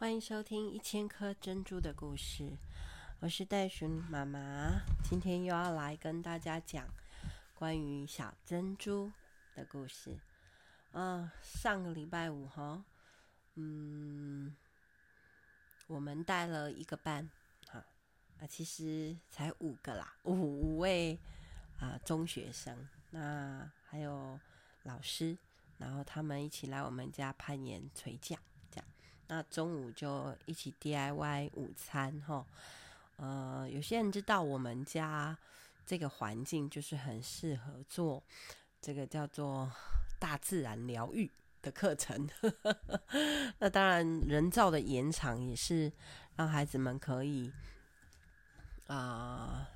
欢迎收听一千颗珍珠的故事，我是袋鼠妈妈，今天又要来跟大家讲关于小珍珠的故事。啊，上个礼拜五哈，嗯，我们带了一个班，哈，啊，其实才五个啦，五五位啊中学生，那还有老师，然后他们一起来我们家攀岩垂降。那中午就一起 DIY 午餐哈，呃，有些人知道我们家这个环境就是很适合做这个叫做大自然疗愈的课程。那当然，人造的延长也是让孩子们可以啊、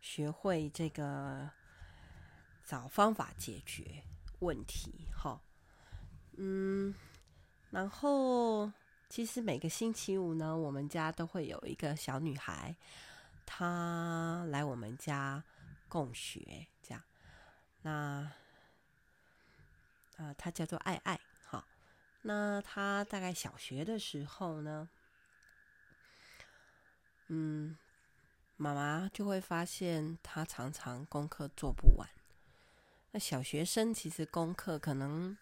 学会这个找方法解决问题哈，嗯。然后，其实每个星期五呢，我们家都会有一个小女孩，她来我们家共学，这样。那，啊、她叫做爱爱，好。那她大概小学的时候呢，嗯，妈妈就会发现她常常功课做不完。那小学生其实功课可能。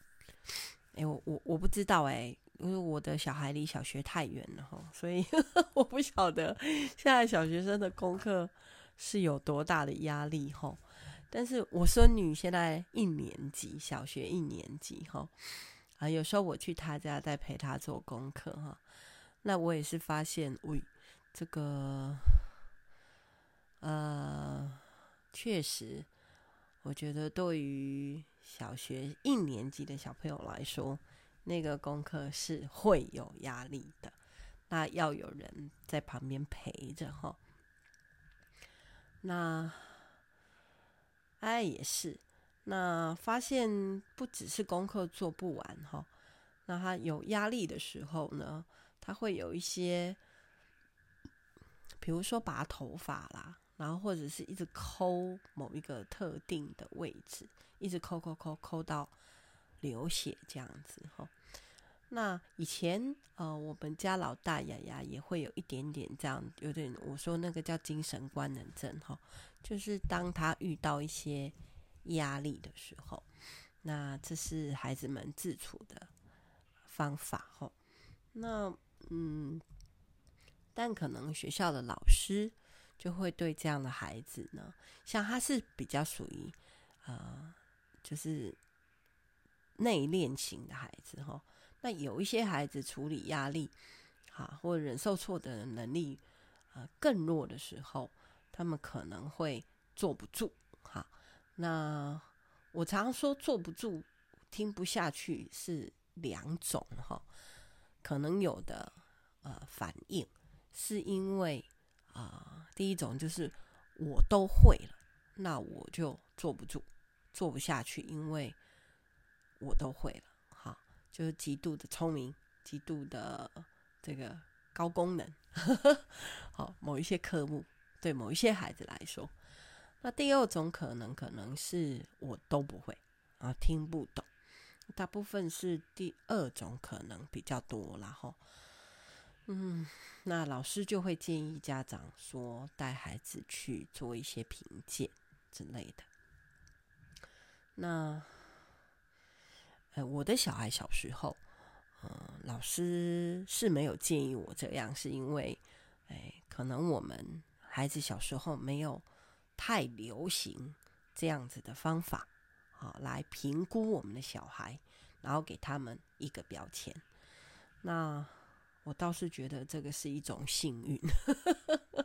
哎，我我我不知道哎，因为我的小孩离小学太远了哈，所以 我不晓得现在小学生的功课是有多大的压力哈。但是我孙女现在一年级，小学一年级哈，啊，有时候我去她家在陪她做功课哈，那我也是发现，喂，这个，呃，确实，我觉得对于。小学一年级的小朋友来说，那个功课是会有压力的，那要有人在旁边陪着哈。那哎也是，那发现不只是功课做不完哈，那他有压力的时候呢，他会有一些，比如说拔头发啦。然后或者是一直抠某一个特定的位置，一直抠抠抠抠到流血这样子哈。那以前呃，我们家老大雅雅也会有一点点这样，有点我说那个叫精神官能症哈，就是当他遇到一些压力的时候，那这是孩子们自处的方法哈。那嗯，但可能学校的老师。就会对这样的孩子呢，像他是比较属于，呃，就是内敛型的孩子哈。那有一些孩子处理压力，哈，或者忍受挫折的能力，呃，更弱的时候，他们可能会坐不住，哈。那我常说坐不住，听不下去是两种哈，可能有的呃反应是因为。啊、第一种就是我都会了，那我就坐不住，坐不下去，因为我都会了，就是极度的聪明，极度的这个高功能，好，某一些科目对某一些孩子来说，那第二种可能可能是我都不会啊，听不懂，大部分是第二种可能比较多，然后。嗯，那老师就会建议家长说，带孩子去做一些评鉴之类的。那，我的小孩小时候，呃，老师是没有建议我这样，是因为，哎，可能我们孩子小时候没有太流行这样子的方法，好，来评估我们的小孩，然后给他们一个标签。那。我倒是觉得这个是一种幸运。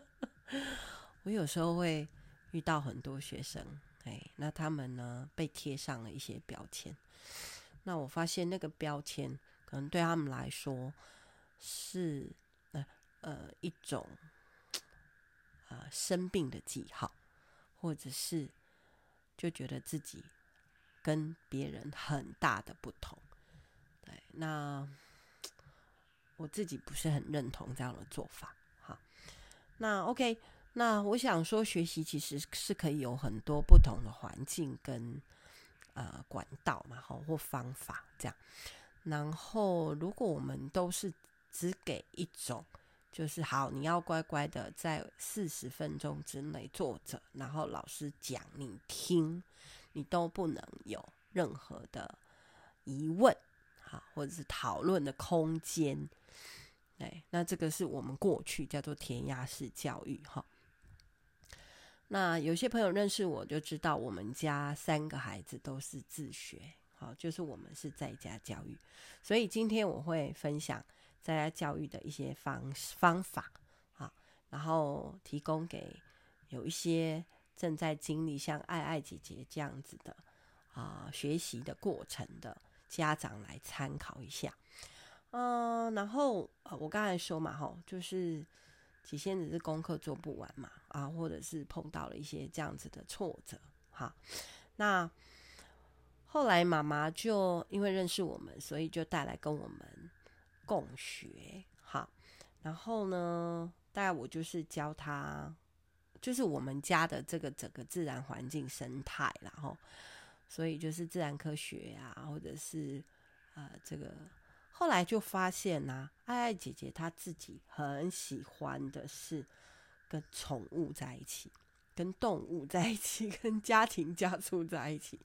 我有时候会遇到很多学生，哎，那他们呢被贴上了一些标签。那我发现那个标签可能对他们来说是呃呃一种呃生病的记号，或者是就觉得自己跟别人很大的不同。对，那。我自己不是很认同这样的做法，好，那 OK，那我想说，学习其实是可以有很多不同的环境跟呃管道嘛，好或方法这样。然后，如果我们都是只给一种，就是好，你要乖乖的在四十分钟之内坐着，然后老师讲你听，你都不能有任何的疑问，好，或者是讨论的空间。哎，那这个是我们过去叫做填鸭式教育，哈。那有些朋友认识我就知道，我们家三个孩子都是自学，好，就是我们是在家教育，所以今天我会分享在家教育的一些方方法，好，然后提供给有一些正在经历像爱爱姐姐这样子的啊学习的过程的家长来参考一下，嗯，然后呃，我刚才说嘛，哈，就是。起先只是功课做不完嘛，啊，或者是碰到了一些这样子的挫折，哈，那后来妈妈就因为认识我们，所以就带来跟我们共学，哈，然后呢，大概我就是教他，就是我们家的这个整个自然环境生态，然后，所以就是自然科学啊，或者是呃这个。后来就发现呐、啊，爱爱姐姐她自己很喜欢的是跟宠物在一起，跟动物在一起，跟家庭家畜在一起。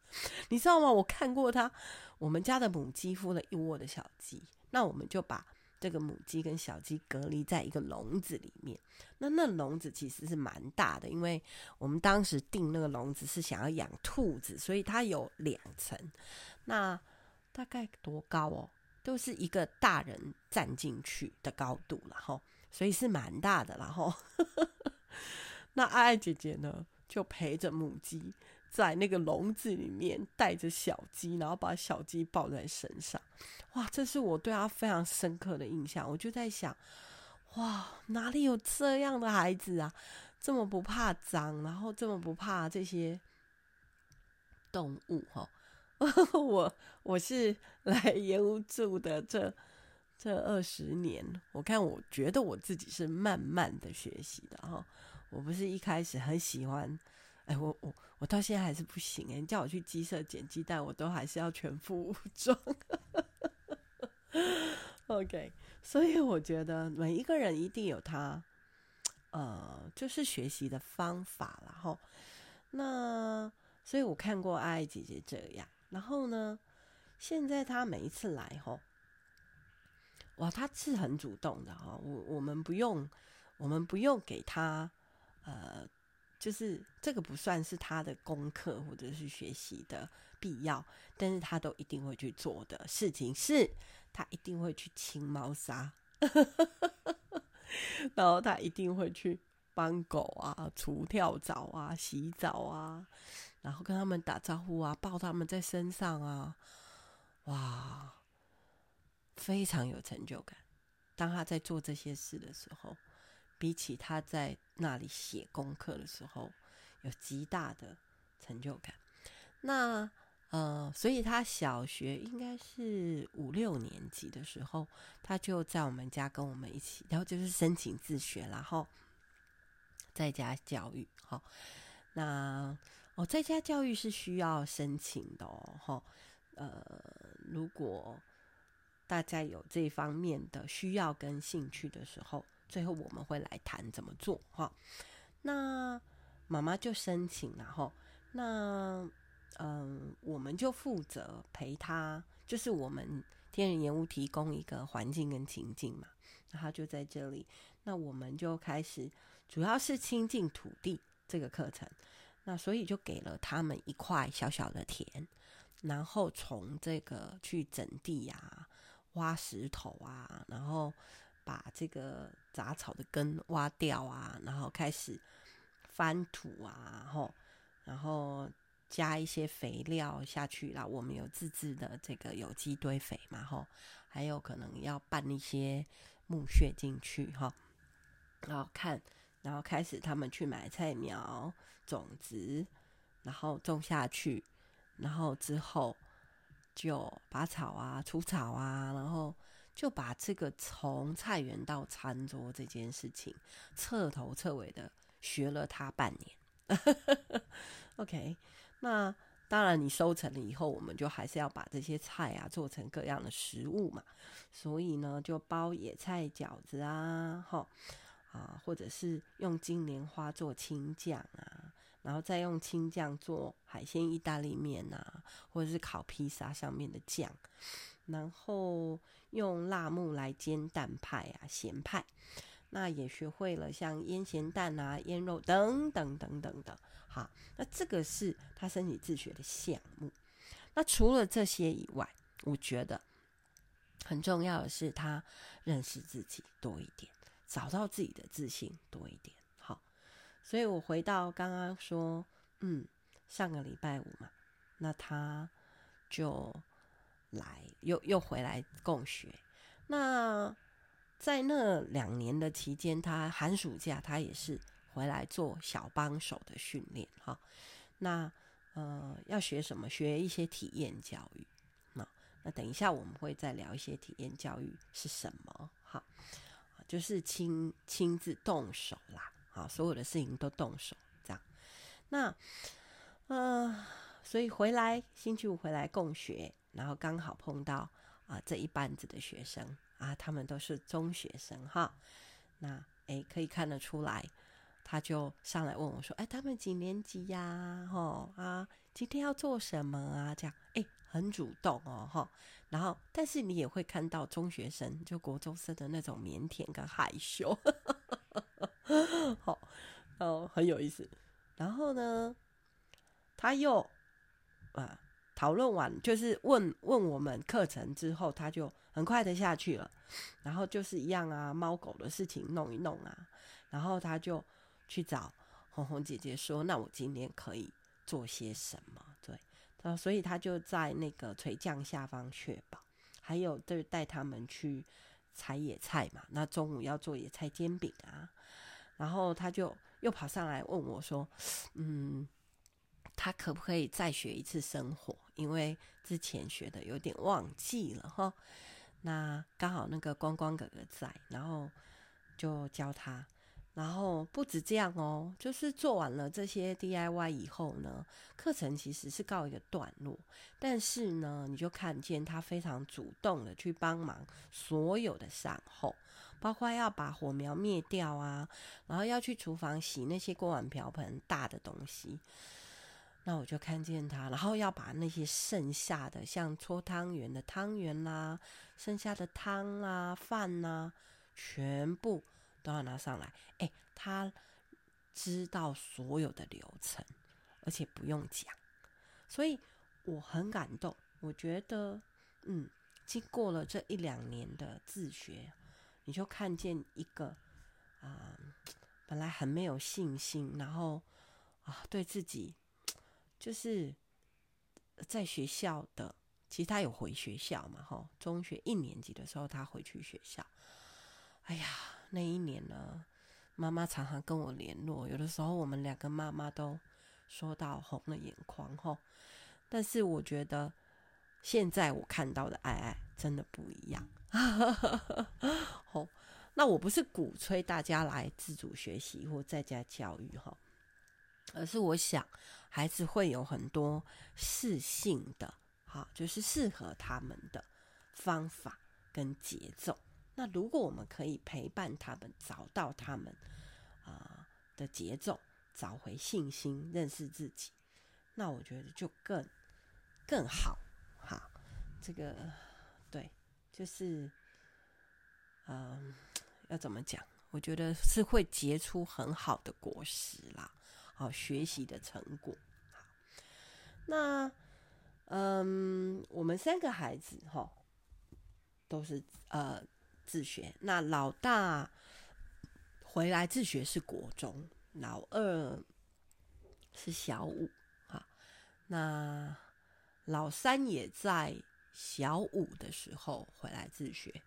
你知道吗？我看过她，我们家的母鸡孵了一窝的小鸡，那我们就把这个母鸡跟小鸡隔离在一个笼子里面。那那笼子其实是蛮大的，因为我们当时订那个笼子是想要养兔子，所以它有两层。那大概多高哦？都是一个大人站进去的高度，然后所以是蛮大的，然 后那爱爱姐姐呢，就陪着母鸡在那个笼子里面带着小鸡，然后把小鸡抱在身上。哇，这是我对她非常深刻的印象。我就在想，哇，哪里有这样的孩子啊？这么不怕脏，然后这么不怕这些动物，哈。我我是 来盐屋住的这这二十年，我看我觉得我自己是慢慢的学习的哈，我不是一开始很喜欢，哎，我我我到现在还是不行哎，你叫我去鸡舍捡鸡蛋，我都还是要全副武装。OK，所以我觉得每一个人一定有他，呃，就是学习的方法然后那所以我看过爱姐姐这样。然后呢，现在他每一次来吼，哇，他是很主动的哈。我我们不用，我们不用给他，呃，就是这个不算是他的功课或者是学习的必要，但是他都一定会去做的事情是，他一定会去清猫砂，然后他一定会去帮狗啊除跳蚤啊、洗澡啊。然后跟他们打招呼啊，抱他们在身上啊，哇，非常有成就感。当他在做这些事的时候，比起他在那里写功课的时候，有极大的成就感。那呃，所以他小学应该是五六年级的时候，他就在我们家跟我们一起，然后就是申请自学，然后在家教育。好，那。哦，在家教育是需要申请的哦，呃，如果大家有这方面的需要跟兴趣的时候，最后我们会来谈怎么做哈。那妈妈就申请，然后那嗯，我们就负责陪他，就是我们天人盐屋提供一个环境跟情境嘛，那他就在这里，那我们就开始，主要是亲近土地这个课程。那所以就给了他们一块小小的田，然后从这个去整地啊，挖石头啊，然后把这个杂草的根挖掉啊，然后开始翻土啊，然后然后加一些肥料下去啦。我们有自制的这个有机堆肥嘛，吼，还有可能要拌一些木屑进去，哈，然后看。然后开始他们去买菜苗、种子，然后种下去，然后之后就拔草啊、除草啊，然后就把这个从菜园到餐桌这件事情彻头彻尾的学了他半年。OK，那当然你收成了以后，我们就还是要把这些菜啊做成各样的食物嘛。所以呢，就包野菜饺子啊，哈啊，或者是用金莲花做青酱啊，然后再用青酱做海鲜意大利面啊，或者是烤披萨上面的酱，然后用辣木来煎蛋派啊、咸派。那也学会了像腌咸蛋啊、腌肉等等等等的。好，那这个是他身体自学的项目。那除了这些以外，我觉得很重要的是他认识自己多一点，找到自己的自信多一点。好，所以我回到刚刚说，嗯，上个礼拜五嘛，那他就来又又回来共学。那在那两年的期间，他寒暑假他也是回来做小帮手的训练哈。那呃，要学什么？学一些体验教育。那那等一下我们会再聊一些体验教育是什么哈。就是亲亲自动手啦，啊，所有的事情都动手这样。那呃，所以回来星期五回来共学，然后刚好碰到啊、呃、这一班子的学生。啊，他们都是中学生哈，那诶可以看得出来，他就上来问我说：“哎，他们几年级呀？吼啊，今天要做什么啊？”这样诶很主动哦，哈。然后，但是你也会看到中学生就国中生的那种腼腆跟害羞，好哦，很有意思。然后呢，他又啊。讨论完就是问问我们课程之后，他就很快的下去了。然后就是一样啊，猫狗的事情弄一弄啊。然后他就去找红红姐姐说：“那我今天可以做些什么？”对，所以他就在那个垂降下方确保，还有就是带他们去采野菜嘛。那中午要做野菜煎饼啊。然后他就又跑上来问我说：“嗯。”他可不可以再学一次生火？因为之前学的有点忘记了哈。那刚好那个光光哥哥在，然后就教他。然后不止这样哦，就是做完了这些 DIY 以后呢，课程其实是告一个段落。但是呢，你就看见他非常主动的去帮忙所有的善后，包括要把火苗灭掉啊，然后要去厨房洗那些锅碗瓢盆大的东西。那我就看见他，然后要把那些剩下的，像搓汤圆的汤圆啦，剩下的汤啊、饭啊，全部都要拿上来。诶，他知道所有的流程，而且不用讲，所以我很感动。我觉得，嗯，经过了这一两年的自学，你就看见一个啊、本来很没有信心，然后啊，对自己。就是在学校的，其实他有回学校嘛，哈，中学一年级的时候他回去学校。哎呀，那一年呢，妈妈常常跟我联络，有的时候我们两个妈妈都说到红了眼眶，哈。但是我觉得现在我看到的爱爱真的不一样。好，那我不是鼓吹大家来自主学习或在家教育，哈。而是我想，孩子会有很多适性的，好，就是适合他们的方法跟节奏。那如果我们可以陪伴他们，找到他们啊、的节奏，找回信心，认识自己，那我觉得就更更好。好，这个对，就是嗯、要怎么讲？我觉得是会结出很好的果实啦。好，学习的成果。那嗯，我们三个孩子哈，都是呃自学。那老大回来自学是国中，老二是小五。啊，那老三也在小五的时候回来自学，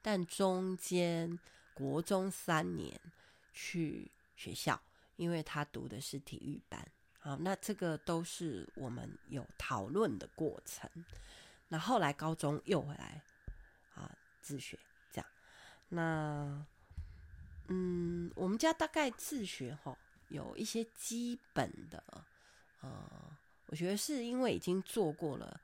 但中间国中三年去学校。因为他读的是体育班，好，那这个都是我们有讨论的过程。那后来高中又回来啊自学，那嗯，我们家大概自学哈，有一些基本的，呃，我觉得是因为已经做过了，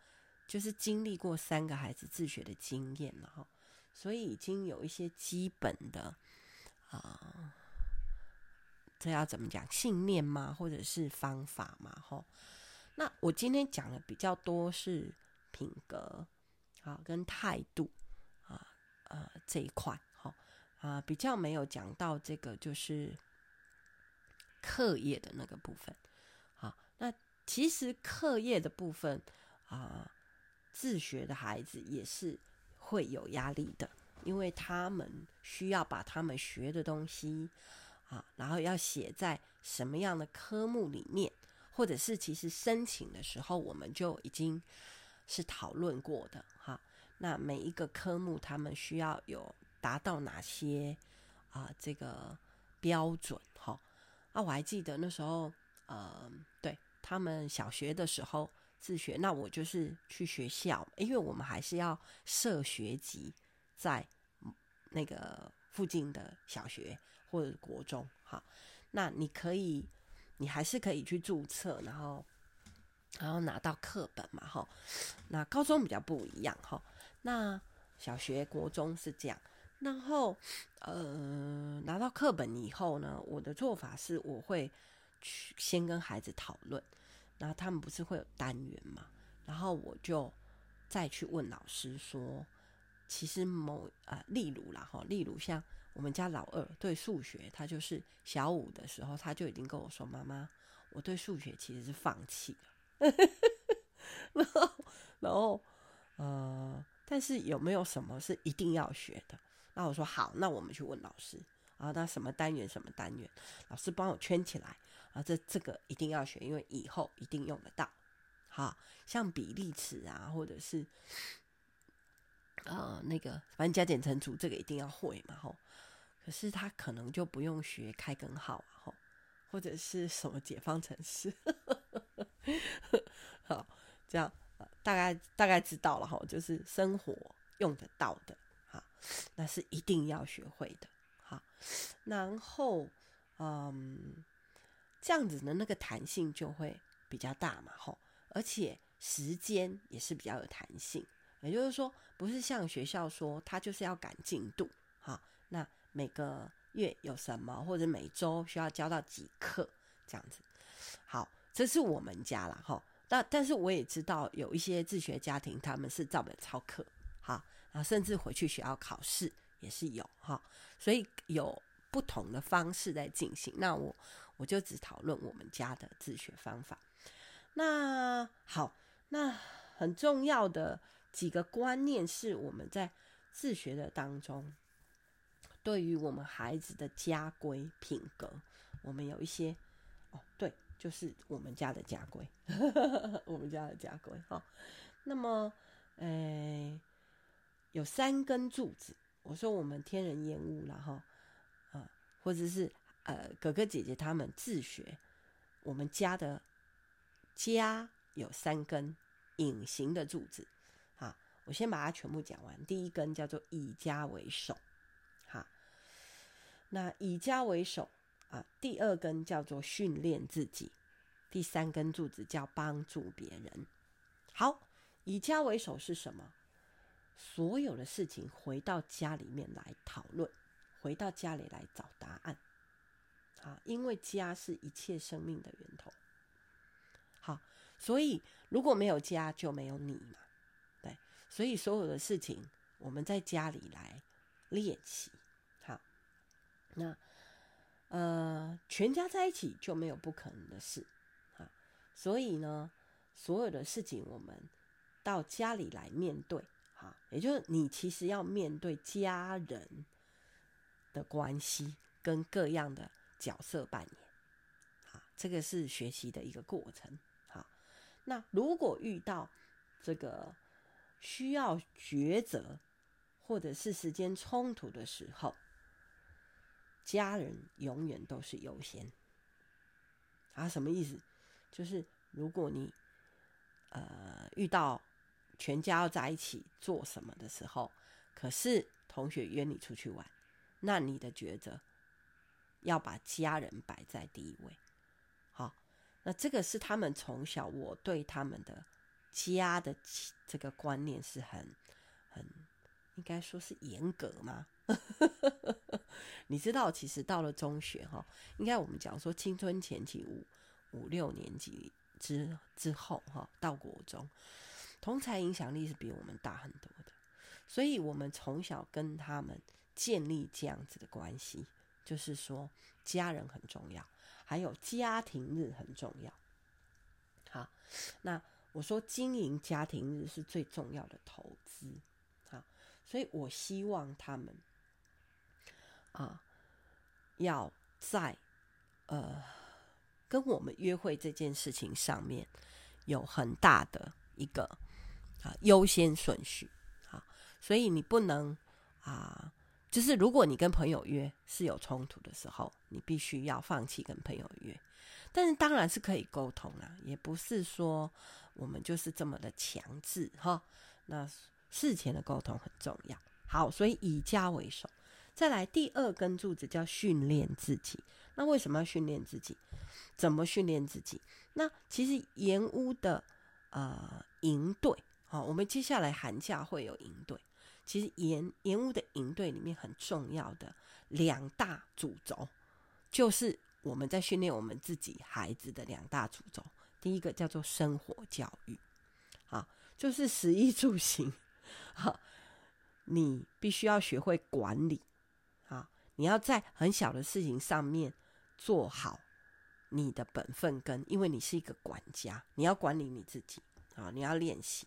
就是经历过三个孩子自学的经验了哈，所以已经有一些基本的啊、这要怎么讲？信念吗？或者是方法吗？哈，那我今天讲的比较多是品格啊跟态度啊呃这一块啊比较没有讲到这个就是课业的那个部分。好那其实课业的部分啊、自学的孩子也是会有压力的，因为他们需要把他们学的东西啊，然后要写在什么样的科目里面，或者是其实申请的时候我们就已经是讨论过的哈。那每一个科目他们需要有达到哪些啊这个标准哈？啊，我还记得那时候，呃，对。他们小学的时候自学，那我就是去学校，因为我们还是要设学籍在那个附近的小学或者国中。哈，那你可以，你还是可以去注册，然后然后拿到课本嘛，哈。那高中比较不一样，哈。那小学、国中是这样，然后呃，拿到课本以后呢，我的做法是我会。去先跟孩子讨论，然后他们不是会有单元嘛？然后我就再去问老师说，其实某啊、例如啦哈，例如像我们家老二对数学，他就是小五的时候，他就已经跟我说：“妈妈，我对数学其实是放弃了。”然后，然后呃，但是有没有什么是一定要学的？那我说好，那我们去问老师啊，那什么单元什么单元，老师帮我圈起来。啊，这这个一定要学，因为以后一定用得到。好，像比例尺啊，或者是呃那个，反正加减乘除这个一定要会嘛，吼。可是他可能就不用学开根号，吼，或者是什么解方程式。好，这样大概大概知道了，哈，就是生活用得到的，那是一定要学会的。好，然后嗯。这样子的那个弹性就会比较大嘛，吼，而且时间也是比较有弹性。也就是说，不是像学校说他就是要赶进度，哈，那每个月有什么，或者每周需要教到几课这样子。好，这是我们家啦，哈。但但是我也知道有一些自学家庭，他们是照本操课，哈，啊甚至回去学校考试也是有，哈，所以有不同的方式在进行。那我。我就只讨论我们家的自学方法。那好，那很重要的几个观念是我们在自学的当中，对于我们孩子的家规品格，我们有一些哦，对，就是我们家的家规，我们家的家规哈。那么，诶，有三根柱子。我说我们天人厌恶了哈，啊，或者是。呃，哥哥姐姐他们自学，我们家的家有三根隐形的柱子，啊，我先把它全部讲完。第一根叫做以家为首，好，那以家为首啊。第二根叫做训练自己，第三根柱子叫帮助别人。好，以家为首是什么？所有的事情回到家里面来讨论，回到家里来找答案。啊，因为家是一切生命的源头。好，所以如果没有家，就没有你嘛。对，所以所有的事情，我们在家里来练习。好，那呃，全家在一起就没有不可能的事。啊，所以呢，所有的事情我们到家里来面对。好，也就是你其实要面对家人的关系跟各样的。角色扮演，啊，这个是学习的一个过程。好，那如果遇到这个需要抉择或者是时间冲突的时候，家人永远都是优先。啊，什么意思？就是如果你呃遇到全家要在一起做什么的时候，可是同学约你出去玩，那你的抉择。要把家人摆在第一位，好，那这个是他们从小我对他们的家的这个观念是很很应该说是严格吗？你知道，其实到了中学哈，应该我们讲说青春前期五五六年级之之后哈，到国中，同财影响力是比我们大很多的，所以我们从小跟他们建立这样子的关系，就是说家人很重要，还有家庭日很重要。好，那我说经营家庭日是最重要的投资，好，所以我希望他们。啊，要在呃跟我们约会这件事情上面有很大的一个啊优先顺序啊，所以你不能啊，就是如果你跟朋友约是有冲突的时候，你必须要放弃跟朋友约，但是当然是可以沟通啦，也不是说我们就是这么的强制哈。那事前的沟通很重要，好，所以以家为首。再来第二根柱子叫训练自己。那为什么要训练自己？怎么训练自己？那其实盐屋的呃营队，好，我们接下来寒假会有营队。其实延延误的营队里面很重要的两大主轴，就是我们在训练我们自己孩子的两大主轴。第一个叫做生活教育，啊，就是食衣住行，好，你必须要学会管理。啊你要在很小的事情上面做好你的本分，跟因为你是一个管家，你要管理你自己啊，你要练习，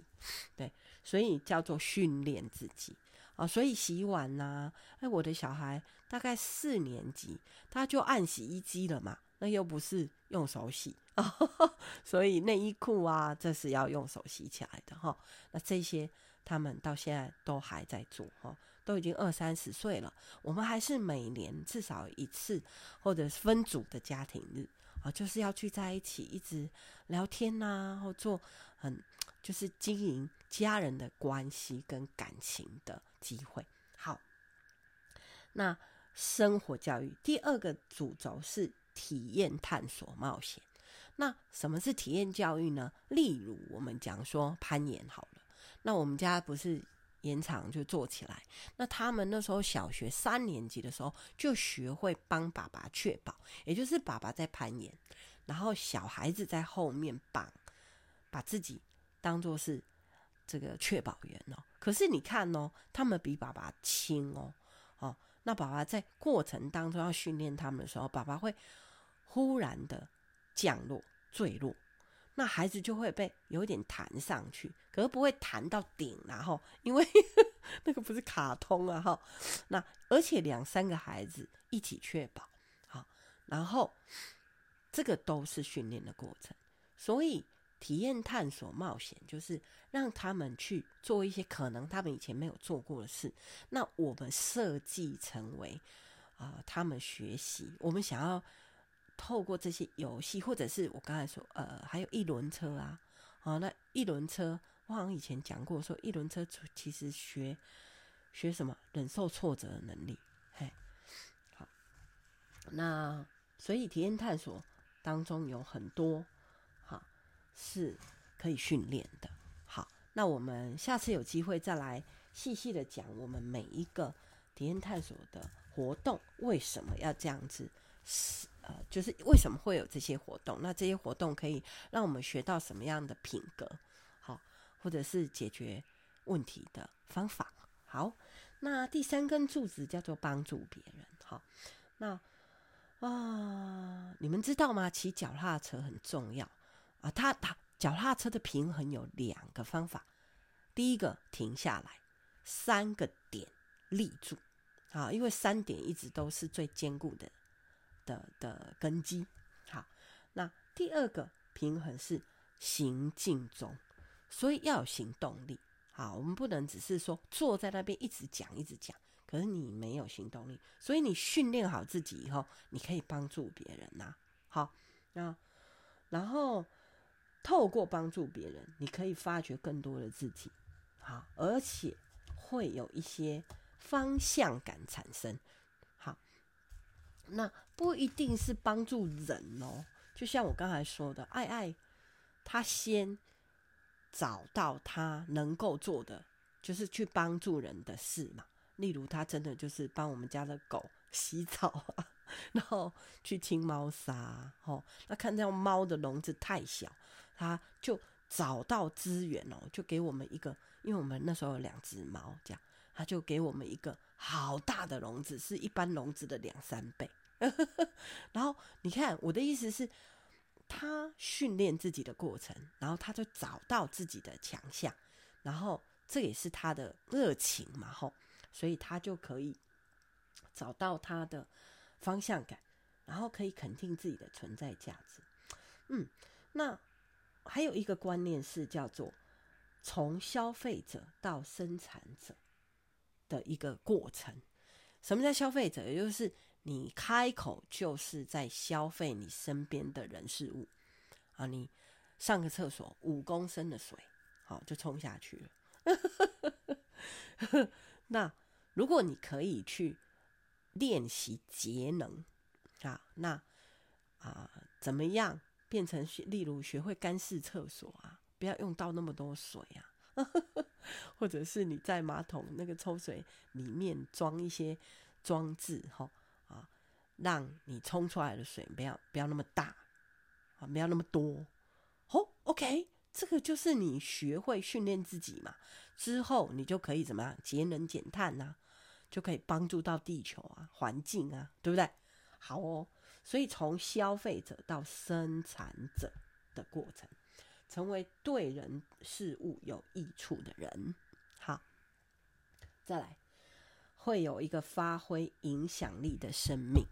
对，所以叫做训练自己啊。所以洗碗呐、啊，哎，我的小孩大概四年级，他就按洗衣机了嘛，那又不是用手洗啊，所以内衣裤啊，这是要用手洗起来的哈。那这些他们到现在都还在做哈。都已经二三十岁了，我们还是每年至少一次或者分组的家庭日啊，就是要聚在一起，一直聊天呐、啊，或做很就是经营家人的关系跟感情的机会。好，那生活教育第二个主轴是体验、探索、冒险。那什么是体验教育呢？例如我们讲说攀岩好了，那我们家不是。岩场就做起来。那他们那时候小学三年级的时候，就学会帮爸爸确保，也就是爸爸在攀岩，然后小孩子在后面绑，把自己当做是这个确保员哦。可是你看哦，他们比爸爸轻哦，哦，那爸爸在过程当中要训练他们的时候，爸爸会忽然的降落坠落。那孩子就会被有点弹上去，可是不会弹到顶，然后因为 那个不是卡通啊哈。那而且两三个孩子一起确保好，然后这个都是训练的过程，所以体验、探索、冒险，就是让他们去做一些可能他们以前没有做过的事。那我们设计成为啊、他们学习，我们想要。透过这些游戏，或者是我刚才说，呃，还有一轮车啊，哦，那一轮车，我好像以前讲过，说一轮车其实学学什么，忍受挫折的能力，嘿，好，那所以体验探索当中有很多，是可以训练的。好，那我们下次有机会再来细细的讲我们每一个体验探索的活动为什么要这样子。是呃，就是为什么会有这些活动？那这些活动可以让我们学到什么样的品格？好，或者是解决问题的方法？好，那第三根柱子叫做帮助别人。好，那啊、你们知道吗？骑脚踏车很重要啊。它它脚踏车的平衡有两个方法：第一个停下来，三个点立住啊，因为三点一直都是最坚固的。的的根基，好，那第二个平衡是行进中，所以要有行动力。好，我们不能只是说坐在那边一直讲一直讲，可是你没有行动力。所以你训练好自己以后，你可以帮助别人呐、啊。好，那然后透过帮助别人，你可以发掘更多的自己。好，而且会有一些方向感产生。好那不一定是帮助人哦，就像我刚才说的，爱爱他先找到他能够做的，就是去帮助人的事嘛。例如，他真的就是帮我们家的狗洗澡啊，然后去清猫砂。哦，那看到猫的笼子太小，他就找到资源哦，就给我们一个，因为我们那时候有两只猫，这样他就给我们一个好大的笼子，是一般笼子的两三倍。然后你看，我的意思是，他训练自己的过程，然后他就找到自己的强项，然后这也是他的热情嘛，吼，所以他就可以找到他的方向感，然后可以肯定自己的存在价值。嗯，那还有一个观念是叫做从消费者到生产者的一个过程。什么叫消费者？也就是你开口就是在消费你身边的人事物啊！你上个厕所五公升的水，好就冲下去了。那如果你可以去练习节能啊，那啊怎么样变成？例如学会干式厕所啊，不要用到那么多水啊，或者是你在马桶那个抽水里面装一些装置，哈啊。让你冲出来的水不要不要那么大啊，不要那么多。哦，OK，这个就是你学会训练自己嘛，之后你就可以怎么样节能减碳呐，就可以帮助到地球啊、环境啊，对不对？好哦，所以从消费者到生产者的过程，成为对人事物有益处的人。好，再来，会有一个发挥影响力的生命。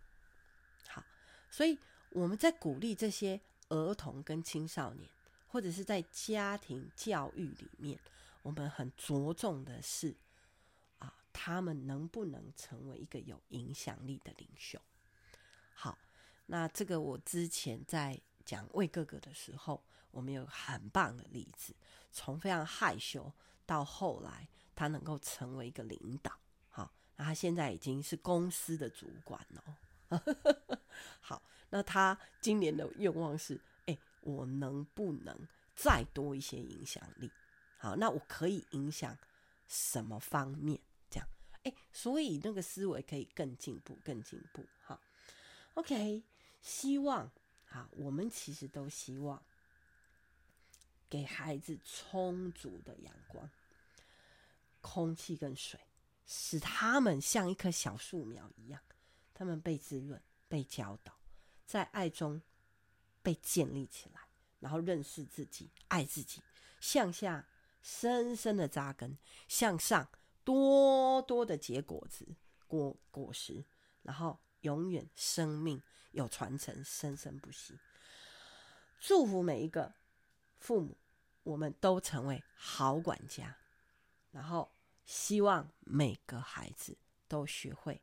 好所以我们在鼓励这些儿童跟青少年，或者是在家庭教育里面，我们很着重的是啊，他们能不能成为一个有影响力的领袖？好，那这个我之前在讲魏哥哥的时候，我们有很棒的例子，从非常害羞到后来他能够成为一个领导，好，那他现在已经是公司的主管了。好，那他今年的愿望是：哎、我能不能再多一些影响力？好，那我可以影响什么方面？这样，哎、所以那个思维可以更进步，更进步。好，OK，希望，啊，我们其实都希望给孩子充足的阳光、空气跟水，使他们像一棵小树苗一样。他们被滋润、被教导，在爱中被建立起来，然后认识自己、爱自己，向下深深的扎根，向上多多的结果子、果果实，然后永远生命有传承，生生不息。祝福每一个父母，我们都成为好管家，然后希望每个孩子都学会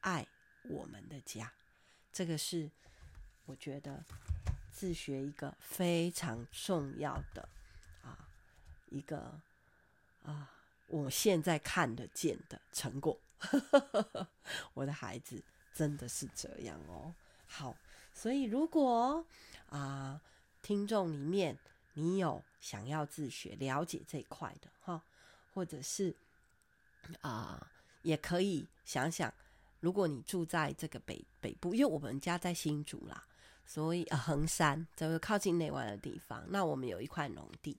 爱。我们的家，这个是我觉得自学一个非常重要的啊，一个啊，我现在看得见的成果。我的孩子真的是这样哦。好，所以如果啊，听众里面你有想要自学了解这一块的哈，或者是啊，也可以想想。如果你住在这个北北部，因为我们家在新竹啦，所以呃横山这个靠近内湾的地方，那我们有一块农地，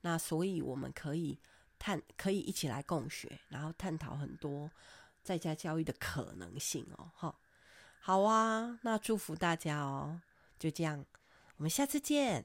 那所以我们可以探，可以一起来共学，然后探讨很多在家教育的可能性哦，哈，好啊，那祝福大家哦，就这样，我们下次见。